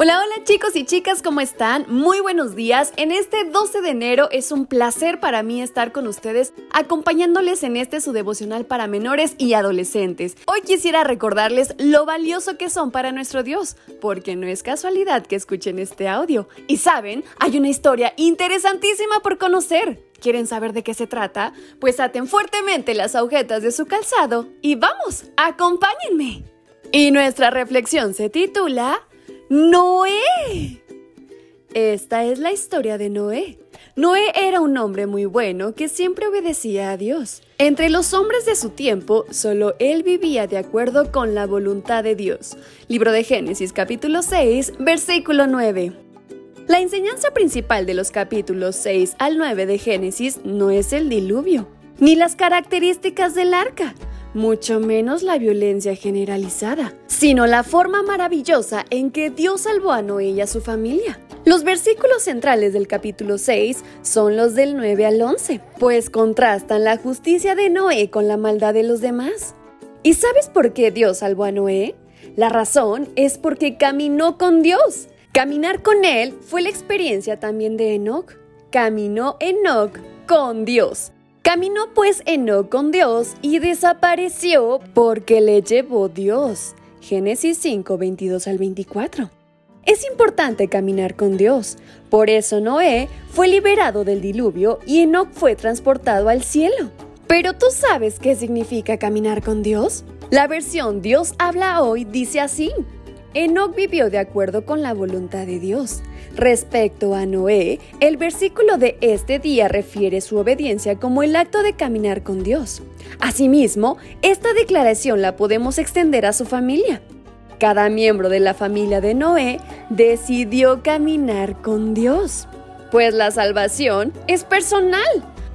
Hola, hola chicos y chicas, ¿cómo están? Muy buenos días. En este 12 de enero es un placer para mí estar con ustedes acompañándoles en este su devocional para menores y adolescentes. Hoy quisiera recordarles lo valioso que son para nuestro Dios, porque no es casualidad que escuchen este audio. Y saben, hay una historia interesantísima por conocer. ¿Quieren saber de qué se trata? Pues aten fuertemente las agujetas de su calzado y vamos, acompáñenme. Y nuestra reflexión se titula Noé. Esta es la historia de Noé. Noé era un hombre muy bueno que siempre obedecía a Dios. Entre los hombres de su tiempo, solo él vivía de acuerdo con la voluntad de Dios. Libro de Génesis capítulo 6, versículo 9. La enseñanza principal de los capítulos 6 al 9 de Génesis no es el diluvio, ni las características del arca, mucho menos la violencia generalizada, sino la forma maravillosa en que Dios salvó a Noé y a su familia. Los versículos centrales del capítulo 6 son los del 9 al 11, pues contrastan la justicia de Noé con la maldad de los demás. ¿Y sabes por qué Dios salvó a Noé? La razón es porque caminó con Dios. Caminar con Él fue la experiencia también de Enoch. Caminó Enoch con Dios. Caminó pues Enoch con Dios y desapareció porque le llevó Dios. Génesis 5, 22 al 24. Es importante caminar con Dios. Por eso Noé fue liberado del diluvio y Enoch fue transportado al cielo. Pero ¿tú sabes qué significa caminar con Dios? La versión Dios habla hoy dice así. Enoch vivió de acuerdo con la voluntad de Dios. Respecto a Noé, el versículo de este día refiere su obediencia como el acto de caminar con Dios. Asimismo, esta declaración la podemos extender a su familia. Cada miembro de la familia de Noé decidió caminar con Dios, pues la salvación es personal.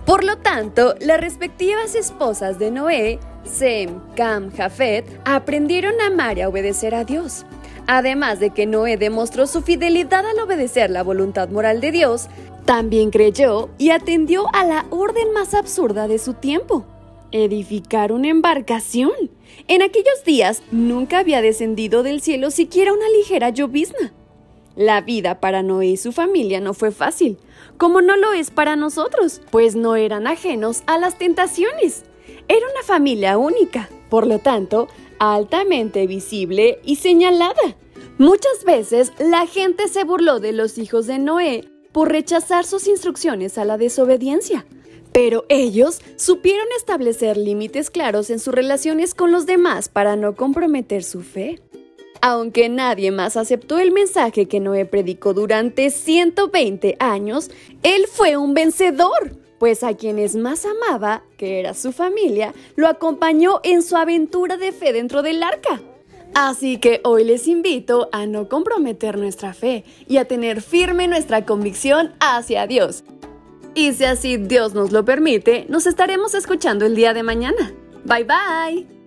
Por lo tanto, las respectivas esposas de Noé, Sem, Cam, Jafet, aprendieron a amar y a obedecer a Dios. Además de que Noé demostró su fidelidad al obedecer la voluntad moral de Dios, también creyó y atendió a la orden más absurda de su tiempo, edificar una embarcación. En aquellos días nunca había descendido del cielo siquiera una ligera llovizna. La vida para Noé y su familia no fue fácil, como no lo es para nosotros, pues no eran ajenos a las tentaciones. Era una familia única, por lo tanto, altamente visible y señalada. Muchas veces la gente se burló de los hijos de Noé por rechazar sus instrucciones a la desobediencia. Pero ellos supieron establecer límites claros en sus relaciones con los demás para no comprometer su fe. Aunque nadie más aceptó el mensaje que Noé predicó durante 120 años, él fue un vencedor pues a quienes más amaba, que era su familia, lo acompañó en su aventura de fe dentro del arca. Así que hoy les invito a no comprometer nuestra fe y a tener firme nuestra convicción hacia Dios. Y si así Dios nos lo permite, nos estaremos escuchando el día de mañana. Bye bye.